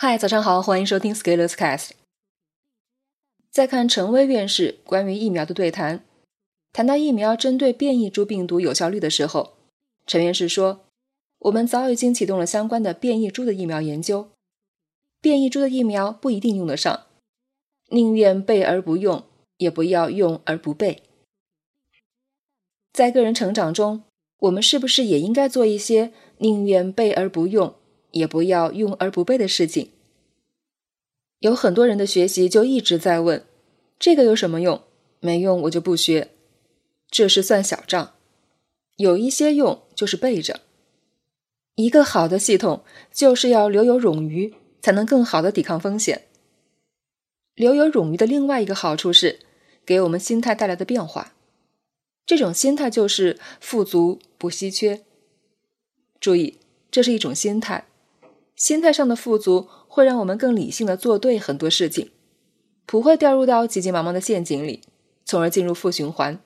嗨，早上好，欢迎收听 Scalers Cast。在看陈薇院士关于疫苗的对谈，谈到疫苗针对变异株病毒有效率的时候，陈院士说：“我们早已经启动了相关的变异株的疫苗研究，变异株的疫苗不一定用得上，宁愿备而不用，也不要用而不备。”在个人成长中，我们是不是也应该做一些宁愿备而不用？也不要用而不备的事情。有很多人的学习就一直在问：这个有什么用？没用我就不学。这是算小账。有一些用就是备着。一个好的系统就是要留有冗余，才能更好的抵抗风险。留有冗余的另外一个好处是，给我们心态带来的变化。这种心态就是富足不稀缺。注意，这是一种心态。心态上的富足会让我们更理性的做对很多事情，不会掉入到急急忙忙的陷阱里，从而进入负循环。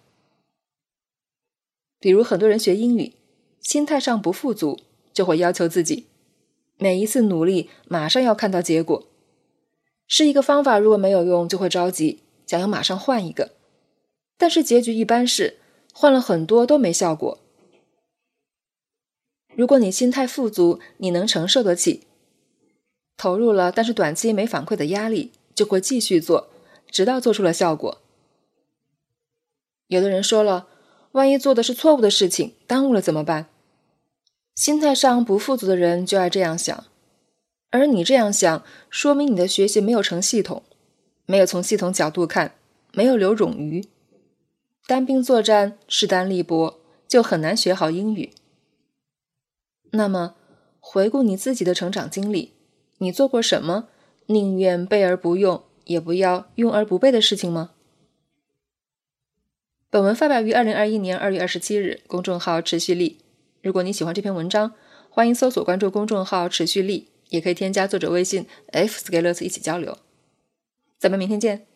比如很多人学英语，心态上不富足，就会要求自己每一次努力马上要看到结果。是一个方法如果没有用，就会着急，想要马上换一个，但是结局一般是换了很多都没效果。如果你心态富足，你能承受得起，投入了但是短期没反馈的压力，就会继续做，直到做出了效果。有的人说了，万一做的是错误的事情，耽误了怎么办？心态上不富足的人就爱这样想，而你这样想，说明你的学习没有成系统，没有从系统角度看，没有留冗余，单兵作战，势单力薄，就很难学好英语。那么，回顾你自己的成长经历，你做过什么宁愿备而不用，也不要用而不备的事情吗？本文发表于二零二一年二月二十七日，公众号持续力。如果你喜欢这篇文章，欢迎搜索关注公众号持续力，也可以添加作者微信 f scalers 一起交流。咱们明天见。